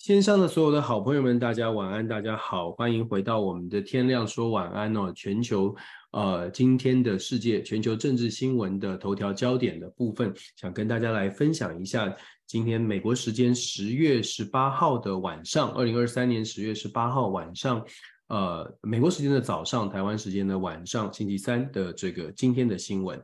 线上的所有的好朋友们，大家晚安，大家好，欢迎回到我们的天亮说晚安哦。全球呃，今天的世界全球政治新闻的头条焦点的部分，想跟大家来分享一下。今天美国时间十月十八号的晚上，二零二三年十月十八号晚上，呃，美国时间的早上，台湾时间的晚上，星期三的这个今天的新闻，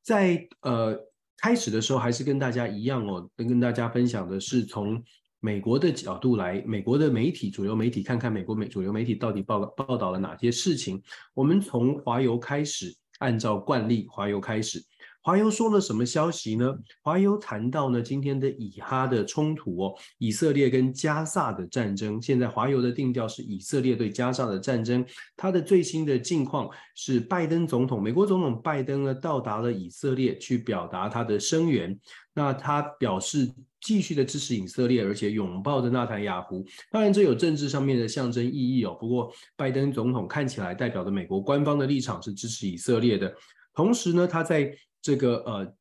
在呃开始的时候，还是跟大家一样哦，跟跟大家分享的是从。美国的角度来，美国的媒体主流媒体看看美国美主流媒体到底报报道了哪些事情。我们从华油开始，按照惯例，华油开始。华邮说了什么消息呢？华邮谈到呢，今天的以哈的冲突哦，以色列跟加萨的战争。现在华邮的定调是以色列对加萨的战争。它的最新的近况是，拜登总统，美国总统拜登呢，到达了以色列去表达他的声援。那他表示继续的支持以色列，而且拥抱着纳坦雅胡。当然，这有政治上面的象征意义哦。不过，拜登总统看起来代表的美国官方的立场是支持以色列的。同时呢，他在这个呃，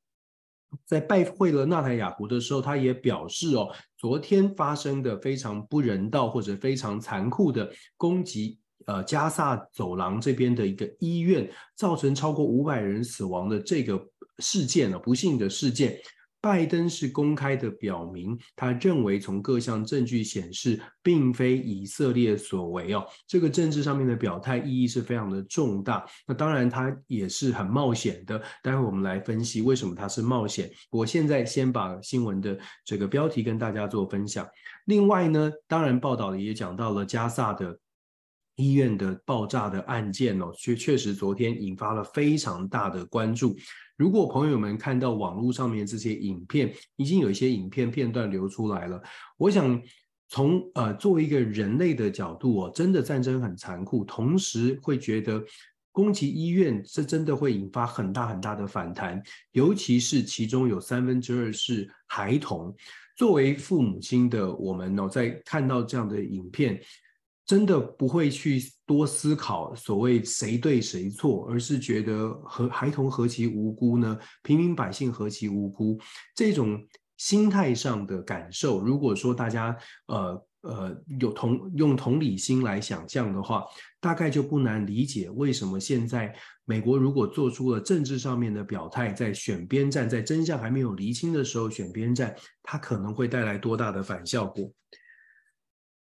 在拜会了纳坦雅胡的时候，他也表示哦，昨天发生的非常不人道或者非常残酷的攻击，呃，加萨走廊这边的一个医院，造成超过五百人死亡的这个事件呢，不幸的事件。拜登是公开的表明，他认为从各项证据显示，并非以色列所为哦。这个政治上面的表态意义是非常的重大。那当然，他也是很冒险的。待会我们来分析为什么他是冒险。我现在先把新闻的这个标题跟大家做分享。另外呢，当然报道也讲到了加萨的医院的爆炸的案件哦，确确实昨天引发了非常大的关注。如果朋友们看到网络上面这些影片，已经有一些影片片段流出来了。我想从呃作为一个人类的角度哦，真的战争很残酷，同时会觉得攻击医院是真的会引发很大很大的反弹，尤其是其中有三分之二是孩童。作为父母亲的我们哦，在看到这样的影片。真的不会去多思考所谓谁对谁错，而是觉得和孩童何其无辜呢？平民百姓何其无辜？这种心态上的感受，如果说大家呃呃有同用同理心来想象的话，大概就不难理解为什么现在美国如果做出了政治上面的表态，在选边站，在真相还没有厘清的时候选边站，它可能会带来多大的反效果？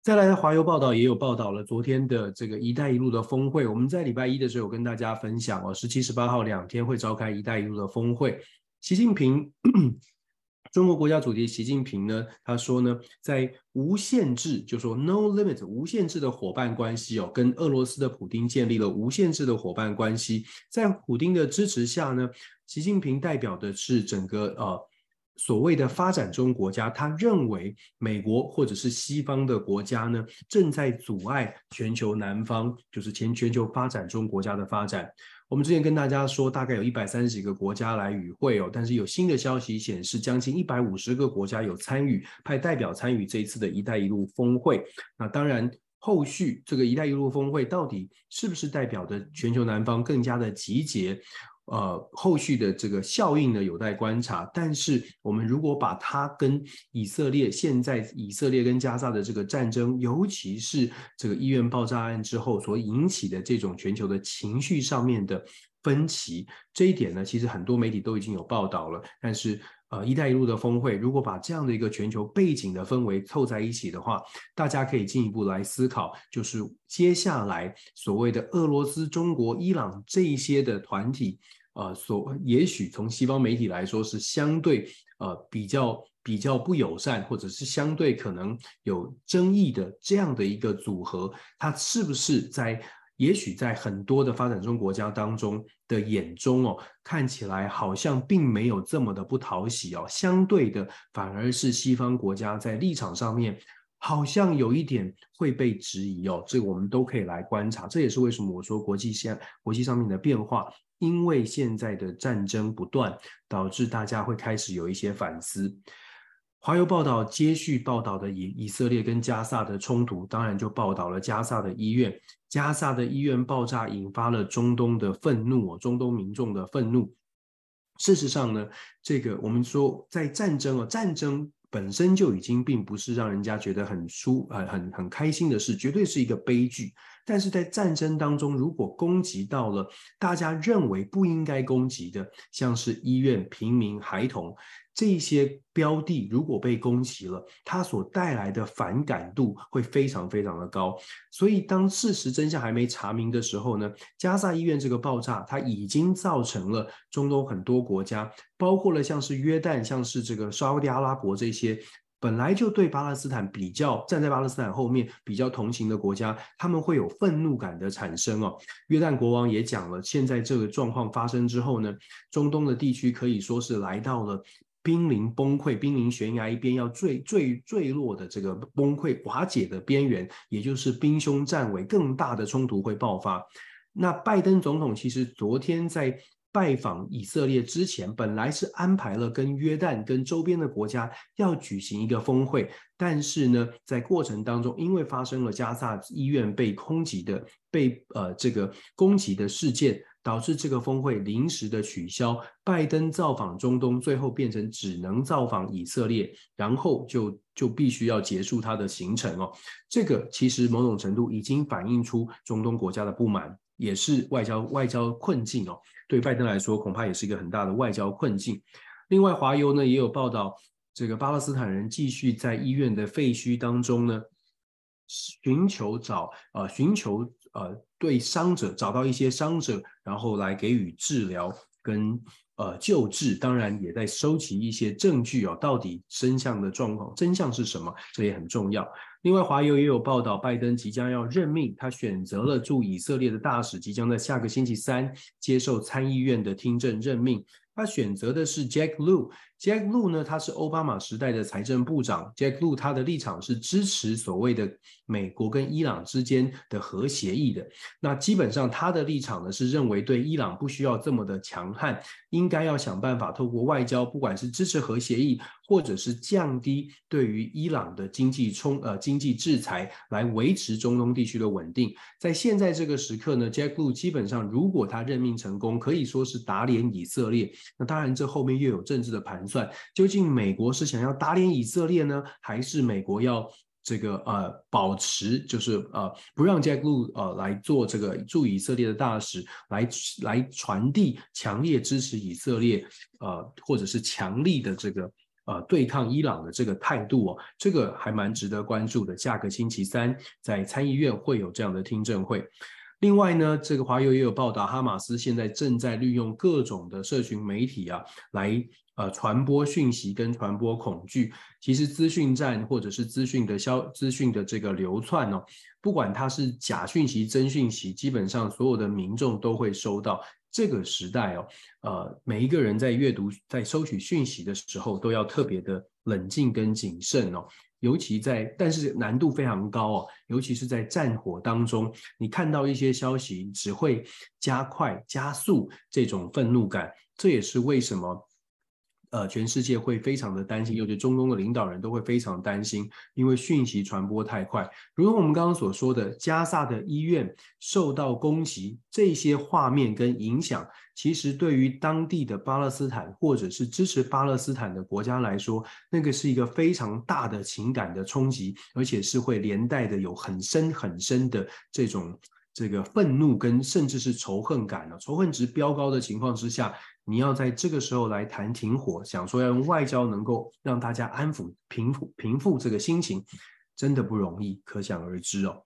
再来的华邮报道也有报道了昨天的这个“一带一路”的峰会。我们在礼拜一的时候有跟大家分享哦，十七、十八号两天会召开“一带一路”的峰会。习近平，中国国家主席习近平呢，他说呢，在无限制，就说 “no limit” 无限制的伙伴关系哦，跟俄罗斯的普丁建立了无限制的伙伴关系。在普丁的支持下呢，习近平代表的是整个呃。所谓的发展中国家，他认为美国或者是西方的国家呢，正在阻碍全球南方，就是全全球发展中国家的发展。我们之前跟大家说，大概有一百三十几个国家来与会哦，但是有新的消息显示，将近一百五十个国家有参与，派代表参与这一次的一带一路峰会。那当然，后续这个一带一路峰会到底是不是代表着全球南方更加的集结？呃，后续的这个效应呢，有待观察。但是，我们如果把它跟以色列现在以色列跟加沙的这个战争，尤其是这个医院爆炸案之后所引起的这种全球的情绪上面的分歧，这一点呢，其实很多媒体都已经有报道了。但是，呃，“一带一路”的峰会，如果把这样的一个全球背景的氛围凑在一起的话，大家可以进一步来思考，就是接下来所谓的俄罗斯、中国、伊朗这一些的团体，呃，所也许从西方媒体来说是相对呃比较比较不友善，或者是相对可能有争议的这样的一个组合，它是不是在？也许在很多的发展中国家当中的眼中哦，看起来好像并没有这么的不讨喜哦，相对的反而是西方国家在立场上面好像有一点会被质疑哦，这个我们都可以来观察。这也是为什么我说国际现国际上面的变化，因为现在的战争不断，导致大家会开始有一些反思。华邮报道接续报道的以以色列跟加萨的冲突，当然就报道了加萨的医院。加萨的医院爆炸引发了中东的愤怒，中东民众的愤怒。事实上呢，这个我们说在战争啊，战争本身就已经并不是让人家觉得很舒呃很很开心的事，绝对是一个悲剧。但是在战争当中，如果攻击到了大家认为不应该攻击的，像是医院、平民、孩童这些标的，如果被攻击了，它所带来的反感度会非常非常的高。所以，当事实真相还没查明的时候呢，加萨医院这个爆炸，它已经造成了中东很多国家，包括了像是约旦、像是这个沙乌地阿拉伯这些。本来就对巴勒斯坦比较站在巴勒斯坦后面比较同情的国家，他们会有愤怒感的产生哦。约旦国王也讲了，现在这个状况发生之后呢，中东的地区可以说是来到了濒临崩溃、濒临悬崖一边要坠坠坠落的这个崩溃瓦解的边缘，也就是兵凶战危，更大的冲突会爆发。那拜登总统其实昨天在。拜访以色列之前，本来是安排了跟约旦、跟周边的国家要举行一个峰会，但是呢，在过程当中，因为发生了加萨医院被空袭的、被呃这个攻击的事件，导致这个峰会临时的取消。拜登造访中东，最后变成只能造访以色列，然后就就必须要结束他的行程哦。这个其实某种程度已经反映出中东国家的不满。也是外交外交困境哦，对拜登来说，恐怕也是一个很大的外交困境。另外，华邮呢也有报道，这个巴勒斯坦人继续在医院的废墟当中呢，寻求找呃寻求呃对伤者找到一些伤者，然后来给予治疗跟呃救治，当然也在收集一些证据哦，到底真相的状况真相是什么，这也很重要。另外，华邮也有报道，拜登即将要任命，他选择了驻以色列的大使，即将在下个星期三接受参议院的听证任命。他选择的是 Jack Lew。Jack Lew 呢，他是奥巴马时代的财政部长。Jack Lew 他的立场是支持所谓的美国跟伊朗之间的核协议的。那基本上他的立场呢是认为对伊朗不需要这么的强悍，应该要想办法透过外交，不管是支持核协议，或者是降低对于伊朗的经济冲呃经济制裁，来维持中东地区的稳定。在现在这个时刻呢，Jack Lew 基本上如果他任命成功，可以说是打脸以色列。那当然这后面又有政治的盘算。究竟美国是想要打脸以色列呢，还是美国要这个呃保持，就是呃不让 Jack Lew 呃来做这个驻以色列的大使，来来传递强烈支持以色列呃或者是强力的这个呃对抗伊朗的这个态度哦，这个还蛮值得关注的。下个星期三在参议院会有这样的听证会。另外呢，这个华友也有报道，哈马斯现在正在利用各种的社群媒体啊来。呃，传播讯息跟传播恐惧，其实资讯战或者是资讯的消资讯的这个流窜哦，不管它是假讯息、真讯息，基本上所有的民众都会收到。这个时代哦，呃，每一个人在阅读、在收取讯息的时候，都要特别的冷静跟谨慎哦。尤其在，但是难度非常高哦，尤其是在战火当中，你看到一些消息，只会加快、加速这种愤怒感。这也是为什么。呃，全世界会非常的担心，尤其中东的领导人都会非常担心，因为讯息传播太快。如同我们刚刚所说的，加萨的医院受到攻击，这些画面跟影响，其实对于当地的巴勒斯坦或者是支持巴勒斯坦的国家来说，那个是一个非常大的情感的冲击，而且是会连带的有很深很深的这种这个愤怒跟甚至是仇恨感的，仇恨值飙高的情况之下。你要在这个时候来谈停火，想说要用外交能够让大家安抚、平复、平复这个心情，真的不容易，可想而知哦。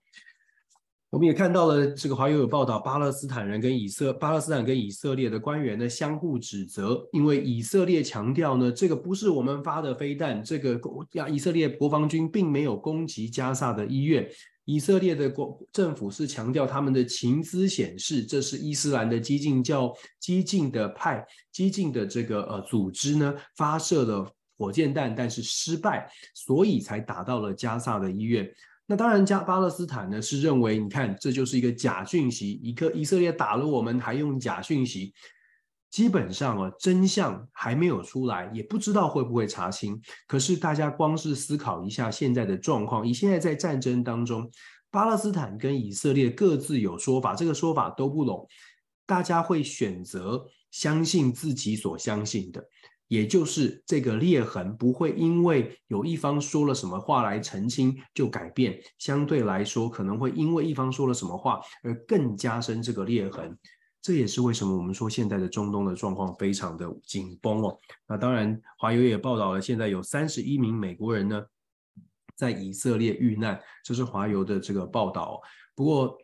我们也看到了这个华友有报道，巴勒斯坦人跟以色巴勒斯坦跟以色列的官员呢相互指责，因为以色列强调呢，这个不是我们发的飞弹，这个以色列国防军并没有攻击加萨的医院。以色列的国政府是强调他们的情资显示，这是伊斯兰的激进教、激进的派、激进的这个呃组织呢发射了火箭弹，但是失败，所以才打到了加萨的医院。那当然，加巴勒斯坦呢是认为，你看这就是一个假讯息，一个以色列打了我们，还用假讯息。基本上啊，真相还没有出来，也不知道会不会查清。可是大家光是思考一下现在的状况，以现在在战争当中，巴勒斯坦跟以色列各自有说法，这个说法都不拢，大家会选择相信自己所相信的。也就是这个裂痕不会因为有一方说了什么话来澄清就改变，相对来说可能会因为一方说了什么话而更加深这个裂痕。这也是为什么我们说现在的中东的状况非常的紧绷哦。那当然，华邮也报道了，现在有三十一名美国人呢在以色列遇难，这是华邮的这个报道。不过，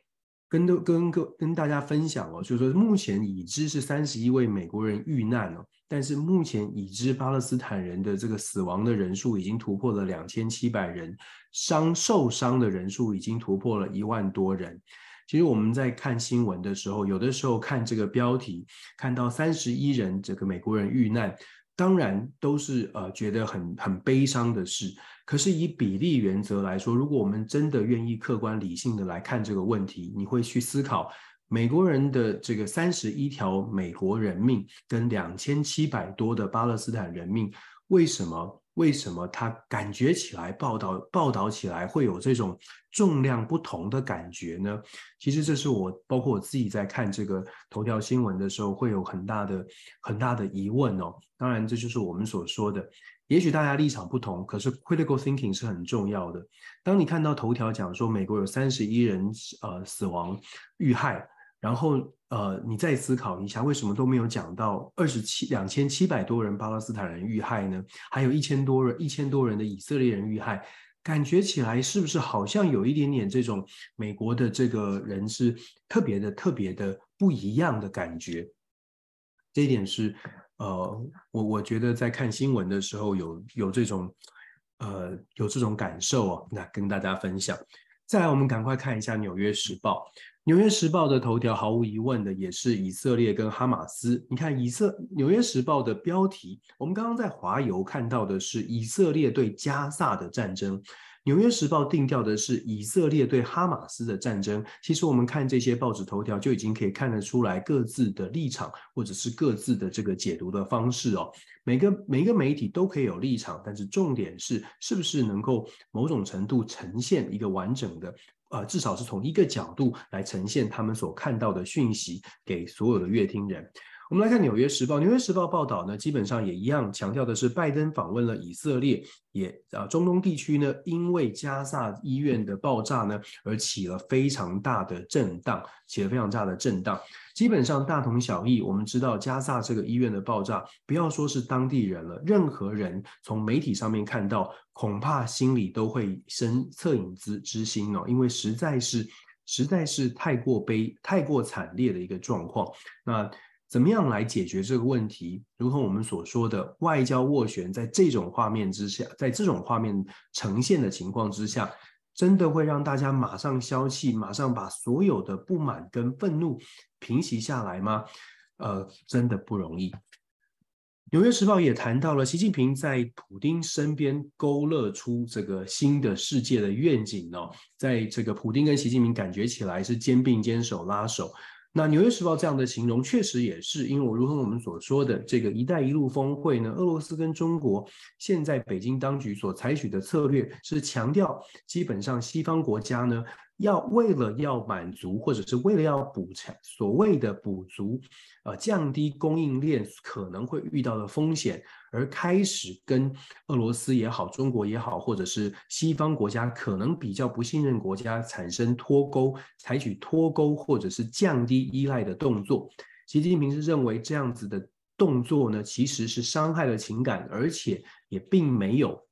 跟都跟跟跟大家分享哦，就是说目前已知是三十一位美国人遇难哦，但是目前已知巴勒斯坦人的这个死亡的人数已经突破了两千七百人，伤受伤的人数已经突破了一万多人。其实我们在看新闻的时候，有的时候看这个标题，看到三十一人这个美国人遇难，当然都是呃觉得很很悲伤的事。可是以比例原则来说，如果我们真的愿意客观理性的来看这个问题，你会去思考美国人的这个三十一条美国人命跟两千七百多的巴勒斯坦人命，为什么？为什么他感觉起来报道报道起来会有这种重量不同的感觉呢？其实这是我包括我自己在看这个头条新闻的时候会有很大的很大的疑问哦。当然，这就是我们所说的，也许大家立场不同，可是 critical thinking 是很重要的。当你看到头条讲说美国有三十一人呃死亡遇害。然后，呃，你再思考一下，为什么都没有讲到二十七两千七百多人巴勒斯坦人遇害呢？还有一千多人一千多人的以色列人遇害，感觉起来是不是好像有一点点这种美国的这个人是特别的特别的不一样的感觉？这一点是，呃，我我觉得在看新闻的时候有有这种，呃，有这种感受哦。那跟大家分享。再来，我们赶快看一下《纽约时报》。《纽约时报》的头条毫无疑问的也是以色列跟哈马斯。你看，以色《纽约时报》的标题，我们刚刚在华邮看到的是以色列对加萨的战争，《纽约时报》定调的是以色列对哈马斯的战争。其实我们看这些报纸头条就已经可以看得出来各自的立场，或者是各自的这个解读的方式哦。每个每个媒体都可以有立场，但是重点是是不是能够某种程度呈现一个完整的。呃，至少是从一个角度来呈现他们所看到的讯息给所有的阅听人。我们来看《纽约时报》，《纽约时报》报道呢，基本上也一样强调的是，拜登访问了以色列，也啊，中东地区呢，因为加萨医院的爆炸呢，而起了非常大的震荡，起了非常大的震荡。基本上大同小异。我们知道加萨这个医院的爆炸，不要说是当地人了，任何人从媒体上面看到，恐怕心里都会生恻隐之之心哦，因为实在是实在是太过悲、太过惨烈的一个状况。那。怎么样来解决这个问题？如同我们所说的外交斡旋，在这种画面之下，在这种画面呈现的情况之下，真的会让大家马上消气，马上把所有的不满跟愤怒平息下来吗？呃，真的不容易。纽约时报也谈到了习近平在普丁身边勾勒出这个新的世界的愿景哦，在这个普丁跟习近平感觉起来是肩并肩、手拉手。那《纽约时报》这样的形容确实也是，因为我如同我们所说的这个“一带一路”峰会呢，俄罗斯跟中国现在北京当局所采取的策略是强调，基本上西方国家呢。要为了要满足，或者是为了要补偿所谓的补足，呃，降低供应链可能会遇到的风险，而开始跟俄罗斯也好、中国也好，或者是西方国家可能比较不信任国家产生脱钩，采取脱钩或者是降低依赖的动作。习近平是认为这样子的动作呢，其实是伤害了情感，而且也并没有。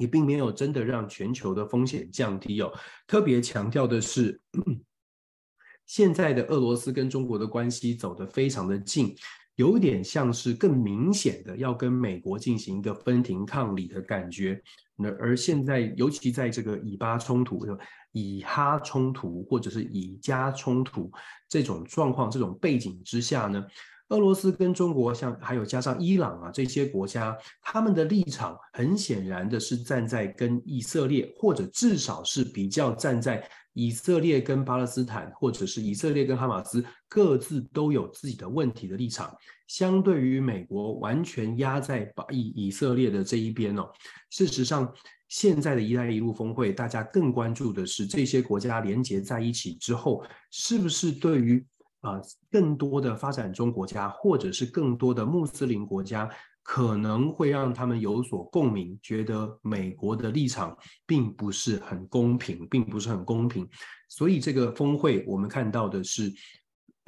也并没有真的让全球的风险降低哦。特别强调的是，现在的俄罗斯跟中国的关系走得非常的近，有点像是更明显的要跟美国进行一个分庭抗礼的感觉。那而现在，尤其在这个以巴冲突、以哈冲突或者是以加冲突这种状况、这种背景之下呢，俄罗斯跟中国，像还有加上伊朗啊这些国家，他们的立场很显然的是站在跟以色列，或者至少是比较站在以色列跟巴勒斯坦，或者是以色列跟哈马斯各自都有自己的问题的立场，相对于美国完全压在以以色列的这一边哦。事实上，现在的一带一路峰会，大家更关注的是这些国家连结在一起之后，是不是对于。啊，更多的发展中国家，或者是更多的穆斯林国家，可能会让他们有所共鸣，觉得美国的立场并不是很公平，并不是很公平。所以这个峰会，我们看到的是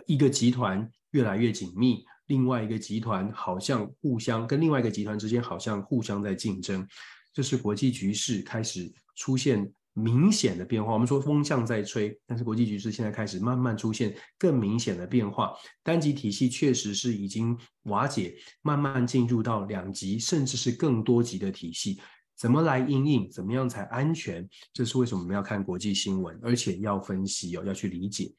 一个集团越来越紧密，另外一个集团好像互相跟另外一个集团之间好像互相在竞争，这是国际局势开始出现明显的变化，我们说风向在吹，但是国际局势现在开始慢慢出现更明显的变化。单极体系确实是已经瓦解，慢慢进入到两极甚至是更多极的体系。怎么来应应？怎么样才安全？这是为什么我们要看国际新闻，而且要分析哦，要去理解。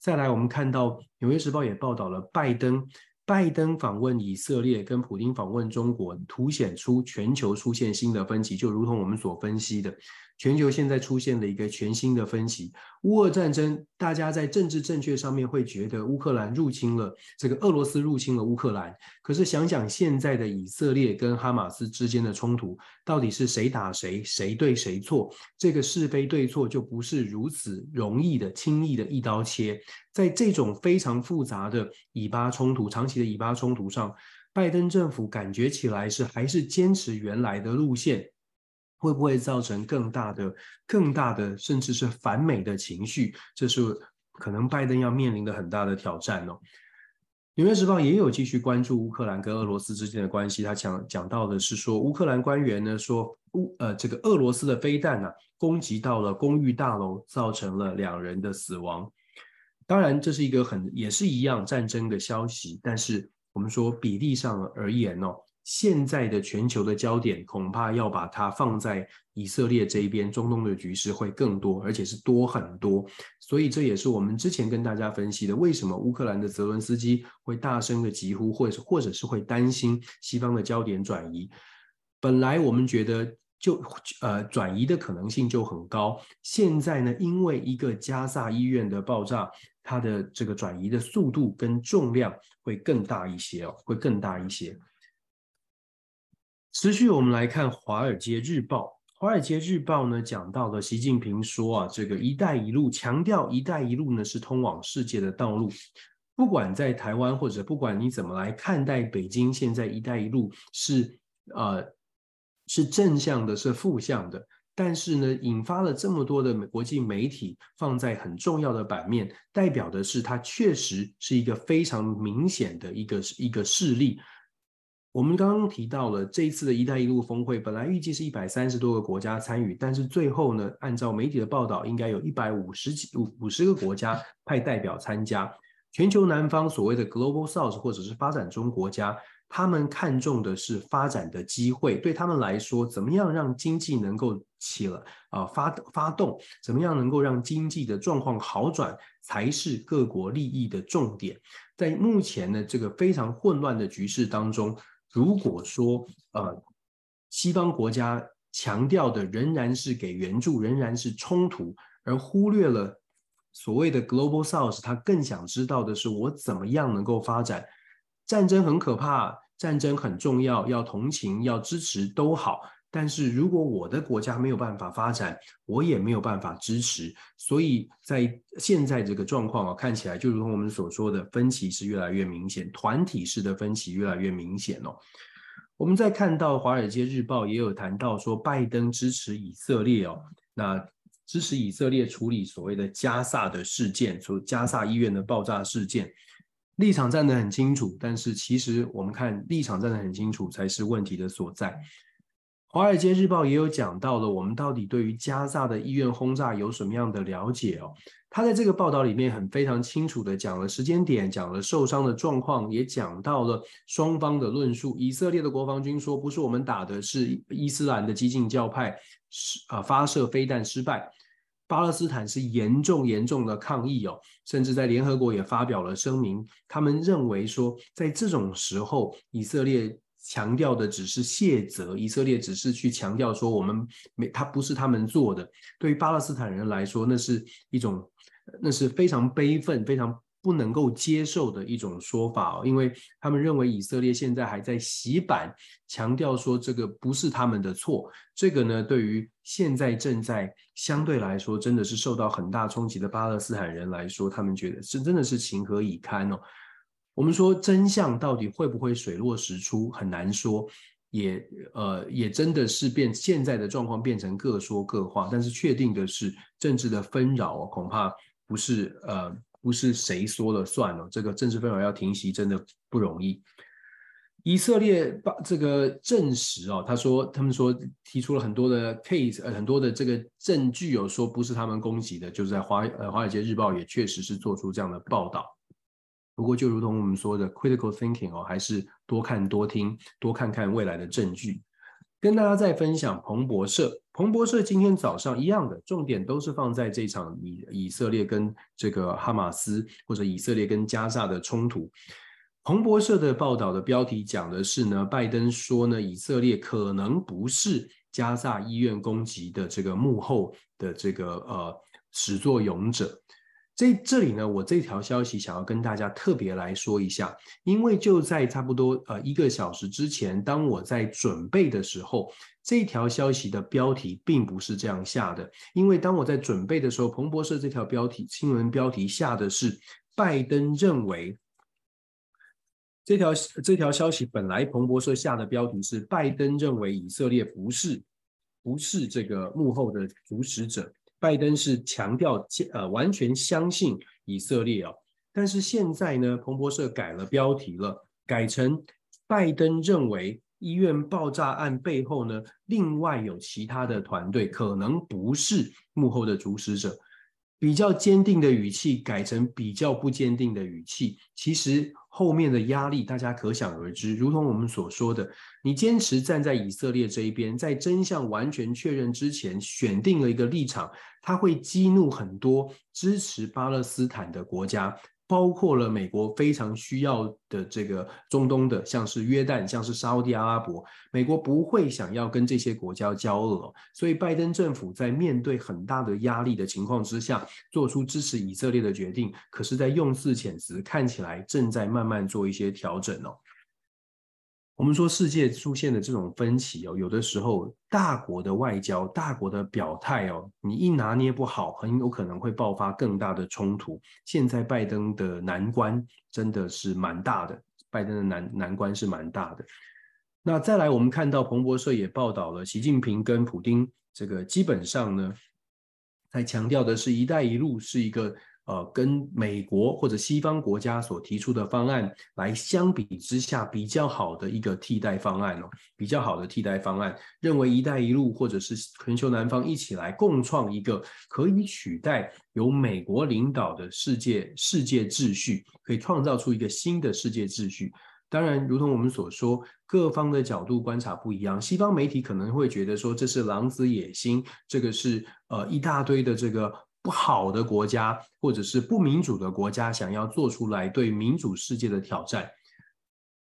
再来，我们看到《纽约时报》也报道了拜登。拜登访问以色列，跟普京访问中国，凸显出全球出现新的分歧，就如同我们所分析的。全球现在出现了一个全新的分歧，乌俄战争，大家在政治正确上面会觉得乌克兰入侵了，这个俄罗斯入侵了乌克兰。可是想想现在的以色列跟哈马斯之间的冲突，到底是谁打谁，谁对谁错？这个是非对错就不是如此容易的、轻易的一刀切。在这种非常复杂的以巴冲突、长期的以巴冲突上，拜登政府感觉起来是还是坚持原来的路线。会不会造成更大的、更大的，甚至是反美的情绪？这是可能拜登要面临的很大的挑战哦。《纽约时报》也有继续关注乌克兰跟俄罗斯之间的关系，他讲讲到的是说，乌克兰官员呢说，乌呃这个俄罗斯的飞弹呢、攻击到了公寓大楼，造成了两人的死亡。当然，这是一个很也是一样战争的消息，但是我们说比例上而言哦。现在的全球的焦点恐怕要把它放在以色列这一边，中东的局势会更多，而且是多很多。所以这也是我们之前跟大家分析的，为什么乌克兰的泽伦斯基会大声的疾呼，或者或者是会担心西方的焦点转移。本来我们觉得就呃转移的可能性就很高，现在呢，因为一个加萨医院的爆炸，它的这个转移的速度跟重量会更大一些哦，会更大一些。持续我们来看《华尔街日报》，《华尔街日报》呢讲到了习近平说啊，这个“一带一路”强调“一带一路”呢是通往世界的道路。不管在台湾或者不管你怎么来看待北京，现在“一带一路”是呃是正向的，是负向的。但是呢，引发了这么多的国际媒体放在很重要的版面，代表的是它确实是一个非常明显的一个一个事例。我们刚刚提到了这一次的一带一路峰会，本来预计是一百三十多个国家参与，但是最后呢，按照媒体的报道，应该有一百五十几五五十个国家派代表参加。全球南方所谓的 Global South 或者是发展中国家，他们看重的是发展的机会，对他们来说，怎么样让经济能够起了啊发发动，怎么样能够让经济的状况好转，才是各国利益的重点。在目前的这个非常混乱的局势当中。如果说呃，西方国家强调的仍然是给援助，仍然是冲突，而忽略了所谓的 Global South，他更想知道的是我怎么样能够发展。战争很可怕，战争很重要，要同情，要支持都好。但是如果我的国家没有办法发展，我也没有办法支持，所以在现在这个状况啊，看起来就如同我们所说的，分歧是越来越明显，团体式的分歧越来越明显哦。我们在看到《华尔街日报》也有谈到说，拜登支持以色列哦，那支持以色列处理所谓的加萨的事件，说加萨医院的爆炸事件，立场站得很清楚，但是其实我们看立场站得很清楚才是问题的所在。《华尔街日报》也有讲到了，我们到底对于加萨的医院轰炸有什么样的了解哦？他在这个报道里面很非常清楚的讲了时间点，讲了受伤的状况，也讲到了双方的论述。以色列的国防军说，不是我们打的，是伊斯兰的激进教派是啊发射飞弹失败。巴勒斯坦是严重严重的抗议哦，甚至在联合国也发表了声明，他们认为说，在这种时候，以色列。强调的只是卸责，以色列只是去强调说我们没，他不是他们做的。对于巴勒斯坦人来说，那是一种，那是非常悲愤、非常不能够接受的一种说法哦，因为他们认为以色列现在还在洗版，强调说这个不是他们的错。这个呢，对于现在正在相对来说真的是受到很大冲击的巴勒斯坦人来说，他们觉得是真的是情何以堪哦。我们说真相到底会不会水落石出，很难说，也呃也真的是变现在的状况变成各说各话。但是确定的是，政治的纷扰恐怕不是呃不是谁说了算了，这个政治纷扰要停息真的不容易。以色列把这个证实哦，他说他们说提出了很多的 case，呃，很多的这个证据，有说不是他们攻击的，就是在华呃华尔街日报也确实是做出这样的报道。不过就如同我们说的 critical thinking 哦，还是多看多听，多看看未来的证据。跟大家再分享彭博社，彭博社今天早上一样的重点都是放在这场以以色列跟这个哈马斯或者以色列跟加萨的冲突。彭博社的报道的标题讲的是呢，拜登说呢，以色列可能不是加萨医院攻击的这个幕后的这个呃始作俑者。这这里呢，我这条消息想要跟大家特别来说一下，因为就在差不多呃一个小时之前，当我在准备的时候，这条消息的标题并不是这样下的。因为当我在准备的时候，彭博社这条标题新闻标题下的是拜登认为。这条这条消息本来彭博社下的标题是拜登认为以色列不是不是这个幕后的主使者，拜登是强调呃完全相信以色列哦，但是现在呢，彭博社改了标题了，改成拜登认为医院爆炸案背后呢，另外有其他的团队，可能不是幕后的主使者。比较坚定的语气改成比较不坚定的语气，其实后面的压力大家可想而知。如同我们所说的，你坚持站在以色列这一边，在真相完全确认之前，选定了一个立场，它会激怒很多支持巴勒斯坦的国家。包括了美国非常需要的这个中东的，像是约旦，像是沙乌地阿拉伯，美国不会想要跟这些国家交恶，所以拜登政府在面对很大的压力的情况之下，做出支持以色列的决定，可是，在用字遣词看起来正在慢慢做一些调整哦。我们说世界出现的这种分歧哦，有的时候大国的外交、大国的表态哦，你一拿捏不好，很有可能会爆发更大的冲突。现在拜登的难关真的是蛮大的，拜登的难难关是蛮大的。那再来，我们看到彭博社也报道了，习近平跟普丁这个基本上呢，在强调的是一带一路是一个。呃，跟美国或者西方国家所提出的方案来相比之下，比较好的一个替代方案哦，比较好的替代方案，认为“一带一路”或者是全球南方一起来共创一个可以取代由美国领导的世界世界秩序，可以创造出一个新的世界秩序。当然，如同我们所说，各方的角度观察不一样，西方媒体可能会觉得说这是狼子野心，这个是呃一大堆的这个。不好的国家，或者是不民主的国家，想要做出来对民主世界的挑战，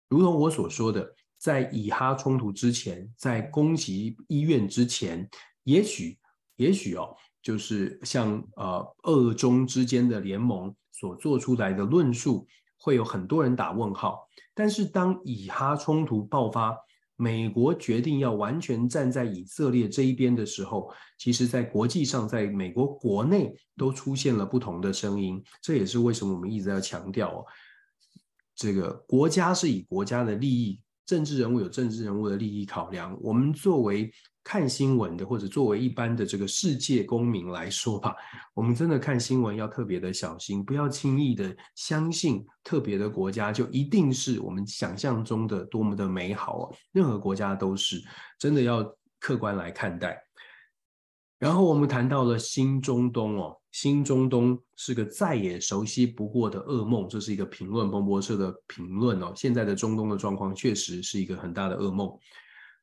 如同我所说的，在以哈冲突之前，在攻击医院之前，也许，也许哦，就是像呃俄中之间的联盟所做出来的论述，会有很多人打问号。但是当以哈冲突爆发，美国决定要完全站在以色列这一边的时候，其实，在国际上，在美国国内都出现了不同的声音。这也是为什么我们一直要强调哦，这个国家是以国家的利益，政治人物有政治人物的利益考量。我们作为看新闻的，或者作为一般的这个世界公民来说吧，我们真的看新闻要特别的小心，不要轻易的相信特别的国家就一定是我们想象中的多么的美好哦。任何国家都是，真的要客观来看待。然后我们谈到了新中东哦，新中东是个再也熟悉不过的噩梦，这是一个评论，彭博社的评论哦。现在的中东的状况确实是一个很大的噩梦。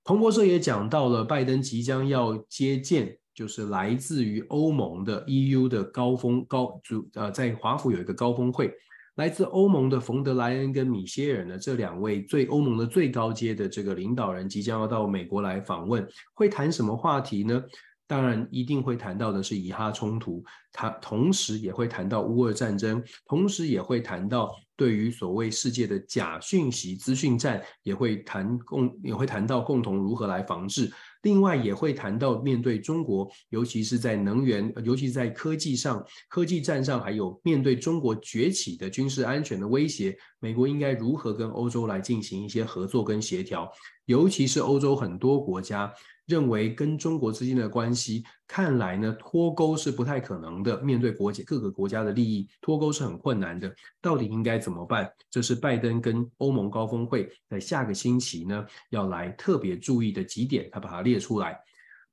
彭博社也讲到了，拜登即将要接见，就是来自于欧盟的 EU 的高峰高主呃，在华府有一个高峰会，来自欧盟的冯德莱恩跟米歇尔呢，这两位最欧盟的最高阶的这个领导人即将要到美国来访问，会谈什么话题呢？当然一定会谈到的是以哈冲突，他同时也会谈到乌俄战争，同时也会谈到。对于所谓世界的假讯息资讯战，也会谈共也会谈到共同如何来防治。另外也会谈到面对中国，尤其是在能源，尤其是在科技上、科技战上，还有面对中国崛起的军事安全的威胁，美国应该如何跟欧洲来进行一些合作跟协调，尤其是欧洲很多国家。认为跟中国之间的关系，看来呢脱钩是不太可能的。面对国际各个国家的利益，脱钩是很困难的。到底应该怎么办？这是拜登跟欧盟高峰会在下个星期呢要来特别注意的几点，他把它列出来。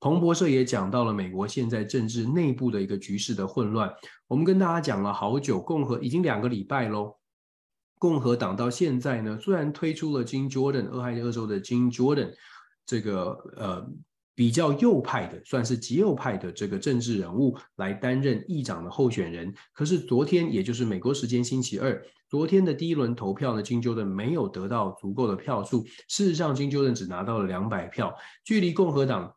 彭博社也讲到了美国现在政治内部的一个局势的混乱。我们跟大家讲了好久，共和已经两个礼拜喽。共和党到现在呢，虽然推出了金 Jordan，俄亥俄州的金 Jordan。这个呃比较右派的，算是极右派的这个政治人物来担任议长的候选人。可是昨天，也就是美国时间星期二，昨天的第一轮投票呢，金九 n 没有得到足够的票数。事实上，金九 n 只拿到了两百票，距离共和党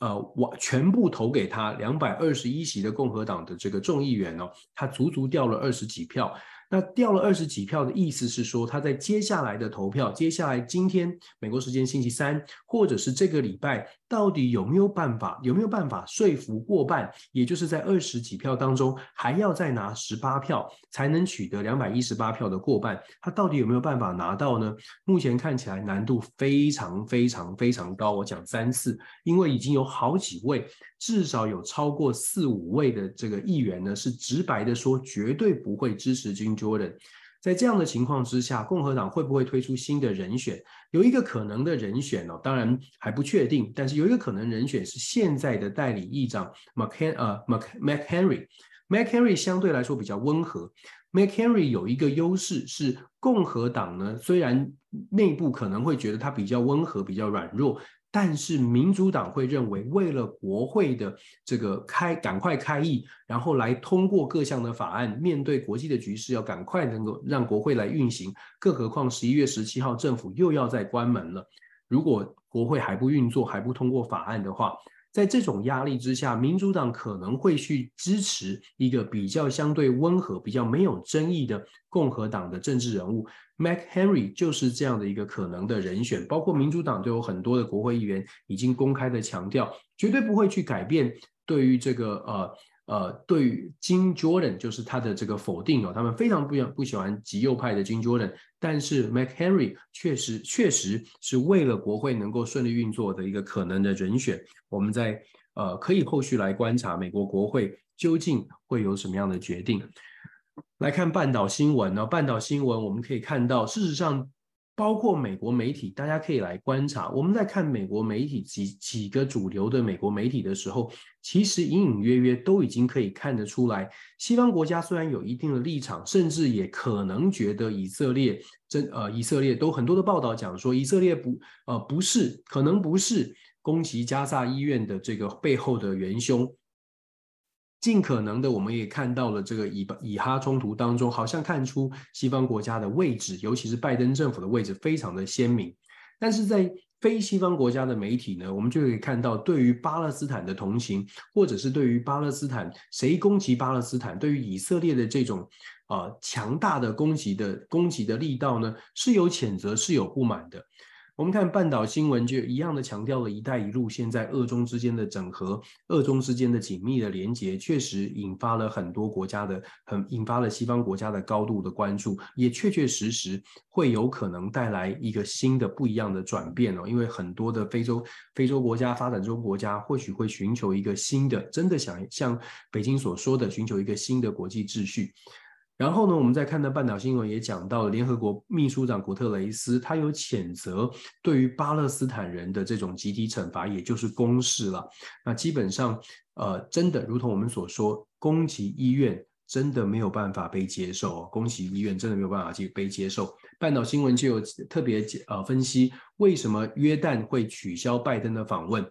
呃我全部投给他两百二十一席的共和党的这个众议员哦，他足足掉了二十几票。那掉了二十几票的意思是说，他在接下来的投票，接下来今天美国时间星期三，或者是这个礼拜，到底有没有办法，有没有办法说服过半？也就是在二十几票当中，还要再拿十八票，才能取得两百一十八票的过半。他到底有没有办法拿到呢？目前看起来难度非常非常非常高。我讲三次，因为已经有好几位。至少有超过四五位的这个议员呢，是直白的说绝对不会支持金乔丹。在这样的情况之下，共和党会不会推出新的人选？有一个可能的人选哦，当然还不确定，但是有一个可能人选是现在的代理议长 McHen 呃 Mc McHenry。McHenry 相对来说比较温和。McHenry 有一个优势是共和党呢，虽然内部可能会觉得他比较温和、比较软弱。但是民主党会认为，为了国会的这个开赶快开议，然后来通过各项的法案，面对国际的局势，要赶快能够让国会来运行。更何况十一月十七号政府又要再关门了，如果国会还不运作，还不通过法案的话。在这种压力之下，民主党可能会去支持一个比较相对温和、比较没有争议的共和党的政治人物。，Mac Henry 就是这样的一个可能的人选。包括民主党都有很多的国会议员已经公开的强调，绝对不会去改变对于这个呃。呃，对于金 Jordan 就是他的这个否定哦，他们非常不不喜欢极右派的金 Jordan，但是 McHenry 确实确实是为了国会能够顺利运作的一个可能的人选。我们在呃可以后续来观察美国国会究竟会有什么样的决定。来看半岛新闻呢，半岛新闻我们可以看到，事实上。包括美国媒体，大家可以来观察。我们在看美国媒体几几个主流的美国媒体的时候，其实隐隐约约都已经可以看得出来，西方国家虽然有一定的立场，甚至也可能觉得以色列真呃以色列都很多的报道讲说，以色列不呃不是可能不是攻击加萨医院的这个背后的元凶。尽可能的，我们也看到了这个以巴以哈冲突当中，好像看出西方国家的位置，尤其是拜登政府的位置非常的鲜明。但是在非西方国家的媒体呢，我们就可以看到，对于巴勒斯坦的同情，或者是对于巴勒斯坦谁攻击巴勒斯坦，对于以色列的这种呃强大的攻击的攻击的力道呢，是有谴责，是有不满的。我们看半岛新闻，就一样的强调了“一带一路”现在俄中之间的整合，俄中之间的紧密的连接，确实引发了很多国家的很引发了西方国家的高度的关注，也确确实实会有可能带来一个新的不一样的转变哦。因为很多的非洲非洲国家、发展中国家或许会寻求一个新的，真的想像北京所说的，寻求一个新的国际秩序。然后呢，我们再看到半岛新闻也讲到了联合国秘书长古特雷斯，他有谴责对于巴勒斯坦人的这种集体惩罚，也就是攻势了。那基本上，呃，真的如同我们所说，攻击医院真的没有办法被接受，攻击医院真的没有办法去被接受。半岛新闻就有特别呃分析，为什么约旦会取消拜登的访问？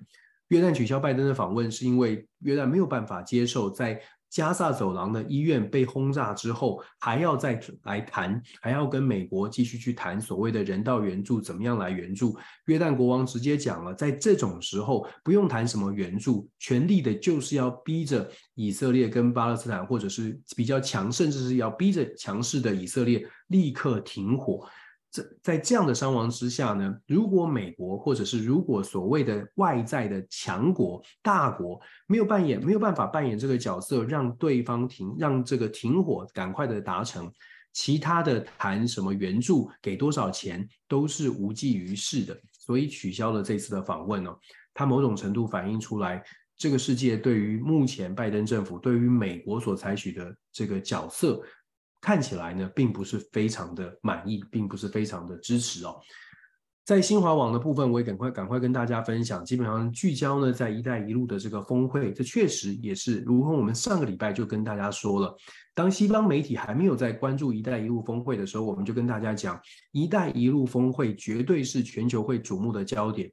约旦取消拜登的访问，是因为约旦没有办法接受在。加萨走廊的医院被轰炸之后，还要再来谈，还要跟美国继续去谈所谓的人道援助，怎么样来援助？约旦国王直接讲了，在这种时候不用谈什么援助，全力的就是要逼着以色列跟巴勒斯坦，或者是比较强，甚至是要逼着强势的以色列立刻停火。这在这样的伤亡之下呢，如果美国或者是如果所谓的外在的强国大国没有扮演没有办法扮演这个角色，让对方停让这个停火赶快的达成，其他的谈什么援助给多少钱都是无济于事的，所以取消了这次的访问哦。它某种程度反映出来，这个世界对于目前拜登政府对于美国所采取的这个角色。看起来呢，并不是非常的满意，并不是非常的支持哦。在新华网的部分，我也赶快赶快跟大家分享，基本上聚焦呢在“一带一路”的这个峰会，这确实也是如同我们上个礼拜就跟大家说了，当西方媒体还没有在关注“一带一路”峰会的时候，我们就跟大家讲，“一带一路”峰会绝对是全球会瞩目的焦点，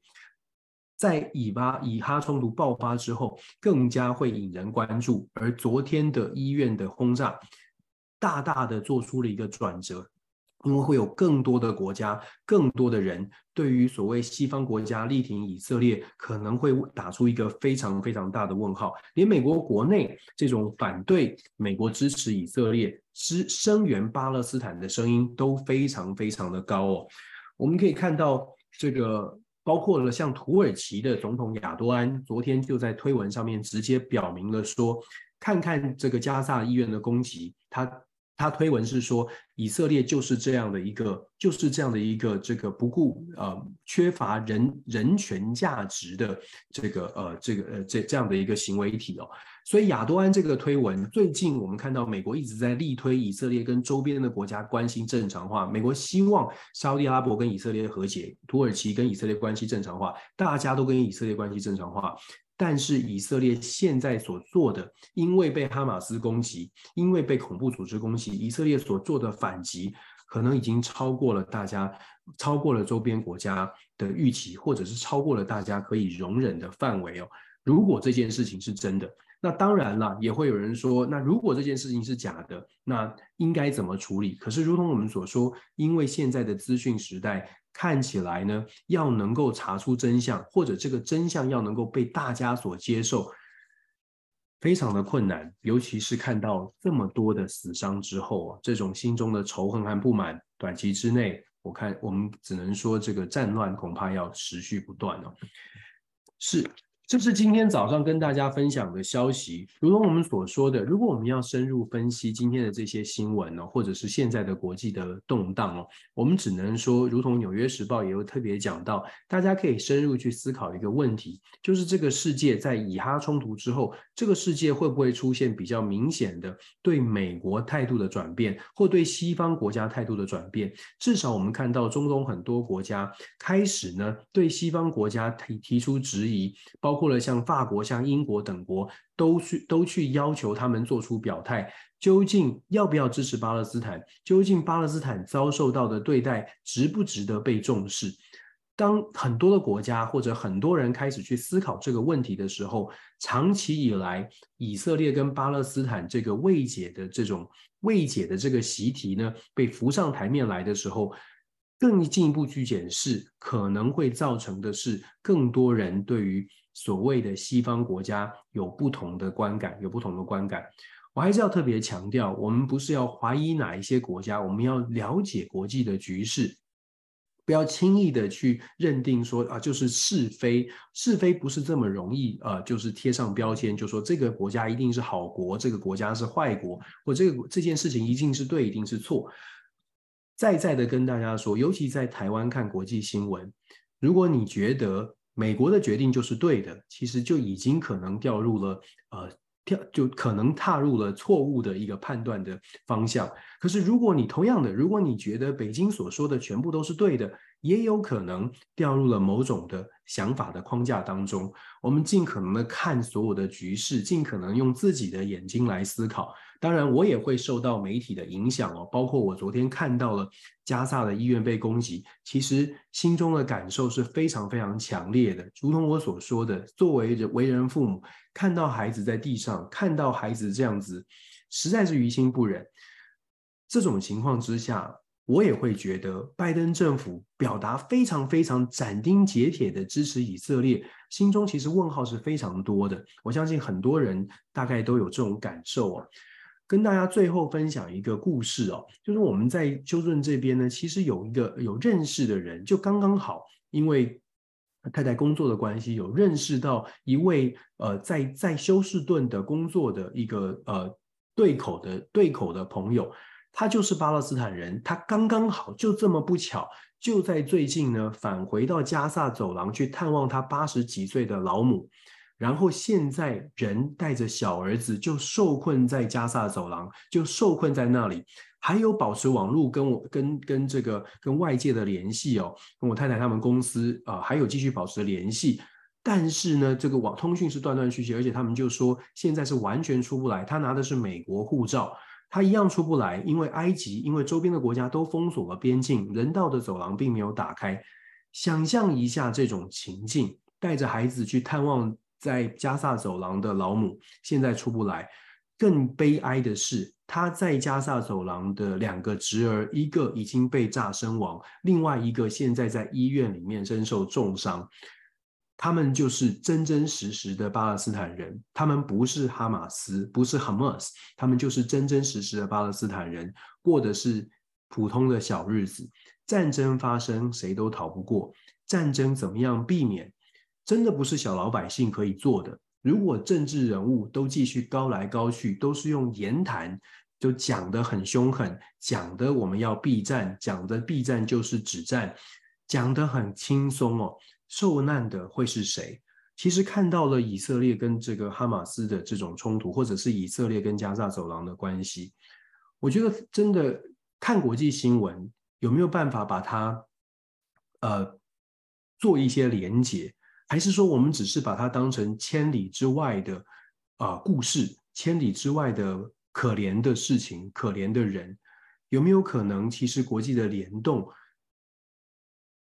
在以巴以哈冲突爆发之后，更加会引人关注。而昨天的医院的轰炸，大大的做出了一个转折，因为会有更多的国家、更多的人对于所谓西方国家力挺以色列，可能会打出一个非常非常大的问号。连美国国内这种反对美国支持以色列、支声援巴勒斯坦的声音都非常非常的高哦。我们可以看到，这个包括了像土耳其的总统亚多安，昨天就在推文上面直接表明了说，看看这个加萨医院的攻击，他。他推文是说，以色列就是这样的一个，就是这样的一个这个不顾呃缺乏人人权价值的这个呃这个呃这这样的一个行为体哦。所以亚多安这个推文，最近我们看到美国一直在力推以色列跟周边的国家关系正常化，美国希望沙乌地阿拉伯跟以色列和解，土耳其跟以色列关系正常化，大家都跟以色列关系正常化。但是以色列现在所做的，因为被哈马斯攻击，因为被恐怖组织攻击，以色列所做的反击，可能已经超过了大家，超过了周边国家的预期，或者是超过了大家可以容忍的范围哦。如果这件事情是真的，那当然了，也会有人说，那如果这件事情是假的，那应该怎么处理？可是，如同我们所说，因为现在的资讯时代。看起来呢，要能够查出真相，或者这个真相要能够被大家所接受，非常的困难。尤其是看到这么多的死伤之后啊，这种心中的仇恨和不满，短期之内，我看我们只能说这个战乱恐怕要持续不断哦。是。这是今天早上跟大家分享的消息。如同我们所说的，如果我们要深入分析今天的这些新闻哦，或者是现在的国际的动荡哦，我们只能说，如同《纽约时报》也有特别讲到，大家可以深入去思考一个问题，就是这个世界在以哈冲突之后，这个世界会不会出现比较明显的对美国态度的转变，或对西方国家态度的转变？至少我们看到中东很多国家开始呢，对西方国家提提出质疑，包。包括了像法国、像英国等国，都去都去要求他们做出表态，究竟要不要支持巴勒斯坦？究竟巴勒斯坦遭受到的对待值不值得被重视？当很多的国家或者很多人开始去思考这个问题的时候，长期以来以色列跟巴勒斯坦这个未解的这种未解的这个习题呢，被浮上台面来的时候，更进一步去检视，可能会造成的是更多人对于。所谓的西方国家有不同的观感，有不同的观感。我还是要特别强调，我们不是要怀疑哪一些国家，我们要了解国际的局势，不要轻易的去认定说啊，就是是非，是非不是这么容易啊，就是贴上标签，就说这个国家一定是好国，这个国家是坏国，或这个这件事情一定是对，一定是错。再再的跟大家说，尤其在台湾看国际新闻，如果你觉得。美国的决定就是对的，其实就已经可能掉入了呃掉，就可能踏入了错误的一个判断的方向。可是如果你同样的，如果你觉得北京所说的全部都是对的，也有可能掉入了某种的想法的框架当中。我们尽可能的看所有的局势，尽可能用自己的眼睛来思考。当然，我也会受到媒体的影响哦，包括我昨天看到了加萨的医院被攻击，其实心中的感受是非常非常强烈的。如同我所说的，作为人为人父母，看到孩子在地上，看到孩子这样子，实在是于心不忍。这种情况之下，我也会觉得拜登政府表达非常非常斩钉截铁的支持以色列，心中其实问号是非常多的。我相信很多人大概都有这种感受哦。跟大家最后分享一个故事哦，就是我们在休斯顿这边呢，其实有一个有认识的人，就刚刚好，因为太太工作的关系，有认识到一位呃，在在休斯顿的工作的一个呃对口的对口的朋友，他就是巴勒斯坦人，他刚刚好就这么不巧，就在最近呢返回到加萨走廊去探望他八十几岁的老母。然后现在人带着小儿子就受困在加萨走廊，就受困在那里，还有保持网络跟我跟跟这个跟外界的联系哦，跟我太太他们公司啊、还有继续保持联系，但是呢这个网通讯是断断续续，而且他们就说现在是完全出不来，他拿的是美国护照，他一样出不来，因为埃及因为周边的国家都封锁了边境，人道的走廊并没有打开，想象一下这种情境，带着孩子去探望。在加萨走廊的老母现在出不来，更悲哀的是，他在加萨走廊的两个侄儿，一个已经被炸身亡，另外一个现在在医院里面身受重伤。他们就是真真实实的巴勒斯坦人，他们不是哈马斯，不是哈马斯，他们就是真真实实的巴勒斯坦人，过的是普通的小日子。战争发生，谁都逃不过。战争怎么样避免？真的不是小老百姓可以做的。如果政治人物都继续高来高去，都是用言谈就讲得很凶狠，讲的我们要避战，讲的避战就是止战，讲得很轻松哦。受难的会是谁？其实看到了以色列跟这个哈马斯的这种冲突，或者是以色列跟加萨走廊的关系，我觉得真的看国际新闻有没有办法把它呃做一些连结？还是说，我们只是把它当成千里之外的啊、呃、故事，千里之外的可怜的事情，可怜的人，有没有可能，其实国际的联动，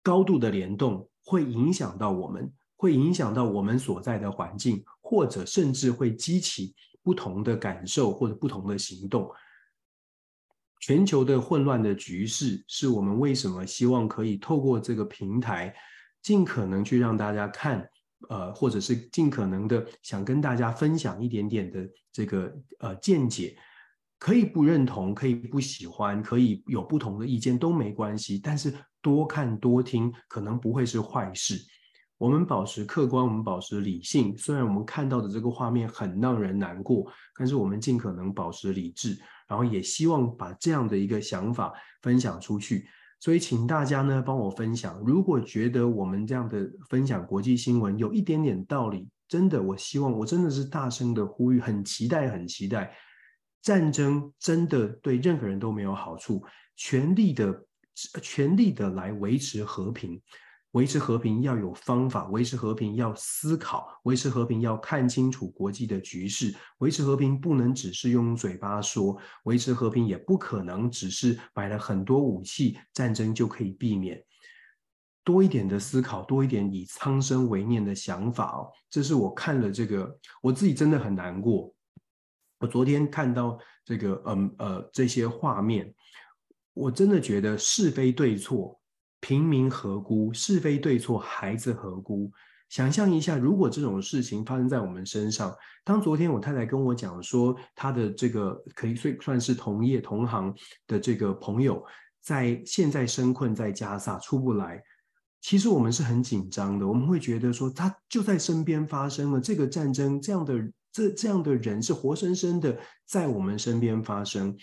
高度的联动，会影响到我们，会影响到我们所在的环境，或者甚至会激起不同的感受或者不同的行动。全球的混乱的局势，是我们为什么希望可以透过这个平台。尽可能去让大家看，呃，或者是尽可能的想跟大家分享一点点的这个呃见解，可以不认同，可以不喜欢，可以有不同的意见都没关系，但是多看多听可能不会是坏事。我们保持客观，我们保持理性，虽然我们看到的这个画面很让人难过，但是我们尽可能保持理智，然后也希望把这样的一个想法分享出去。所以，请大家呢帮我分享。如果觉得我们这样的分享国际新闻有一点点道理，真的，我希望我真的是大声的呼吁，很期待，很期待。战争真的对任何人都没有好处，全力的，全力的来维持和平。维持和平要有方法，维持和平要思考，维持和平要看清楚国际的局势，维持和平不能只是用嘴巴说，维持和平也不可能只是买了很多武器，战争就可以避免。多一点的思考，多一点以苍生为念的想法哦，这是我看了这个，我自己真的很难过。我昨天看到这个，嗯呃这些画面，我真的觉得是非对错。平民何辜？是非对错，孩子何辜？想象一下，如果这种事情发生在我们身上，当昨天我太太跟我讲说，她的这个可以算算是同业同行的这个朋友，在现在身困在加萨出不来，其实我们是很紧张的。我们会觉得说，他就在身边发生了这个战争，这样的这这样的人是活生生的在我们身边发生。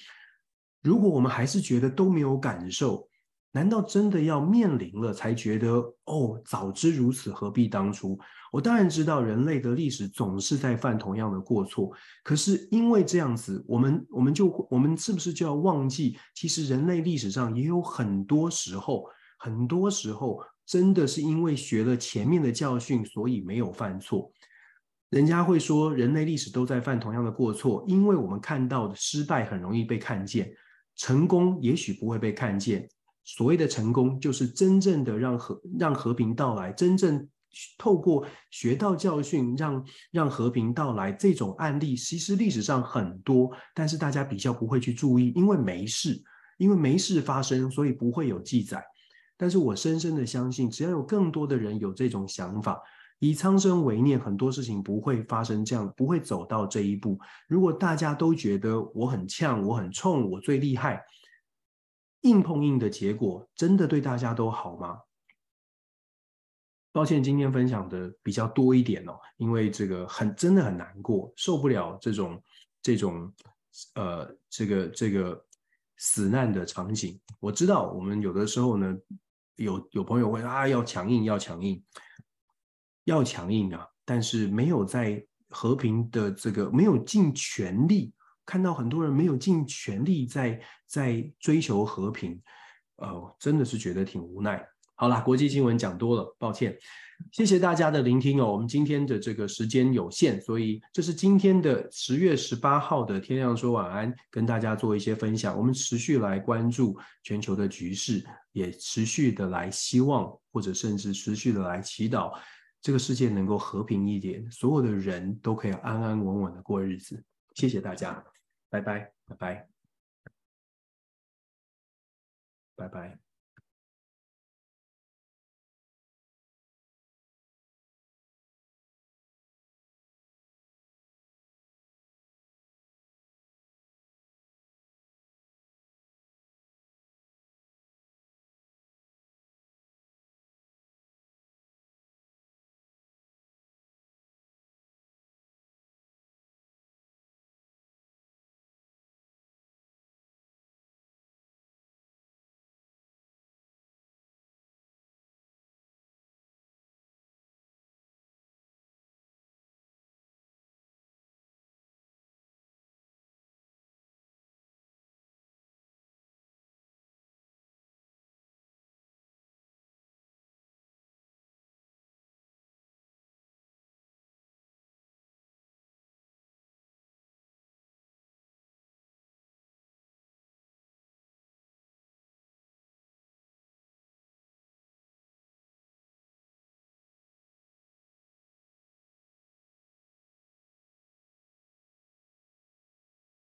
如果我们还是觉得都没有感受，难道真的要面临了才觉得哦？早知如此，何必当初？我当然知道人类的历史总是在犯同样的过错，可是因为这样子，我们我们就我们是不是就要忘记？其实人类历史上也有很多时候，很多时候真的是因为学了前面的教训，所以没有犯错。人家会说，人类历史都在犯同样的过错，因为我们看到的失败很容易被看见，成功也许不会被看见。所谓的成功，就是真正的让和让和平到来，真正透过学到教训，让让和平到来。这种案例其实历史上很多，但是大家比较不会去注意，因为没事，因为没事发生，所以不会有记载。但是我深深的相信，只要有更多的人有这种想法，以苍生为念，很多事情不会发生这样，不会走到这一步。如果大家都觉得我很呛，我很冲，我最厉害，硬碰硬的结果，真的对大家都好吗？抱歉，今天分享的比较多一点哦，因为这个很真的很难过，受不了这种这种呃这个这个死难的场景。我知道我们有的时候呢，有有朋友会啊，要强硬，要强硬。要强硬啊，但是没有在和平的这个没有尽全力，看到很多人没有尽全力在在追求和平，呃，真的是觉得挺无奈。好啦，国际新闻讲多了，抱歉，谢谢大家的聆听哦。我们今天的这个时间有限，所以这是今天的十月十八号的天亮说晚安，跟大家做一些分享。我们持续来关注全球的局势，也持续的来希望，或者甚至持续的来祈祷。这个世界能够和平一点，所有的人都可以安安稳稳的过日子。谢谢大家，拜拜，拜拜，拜拜。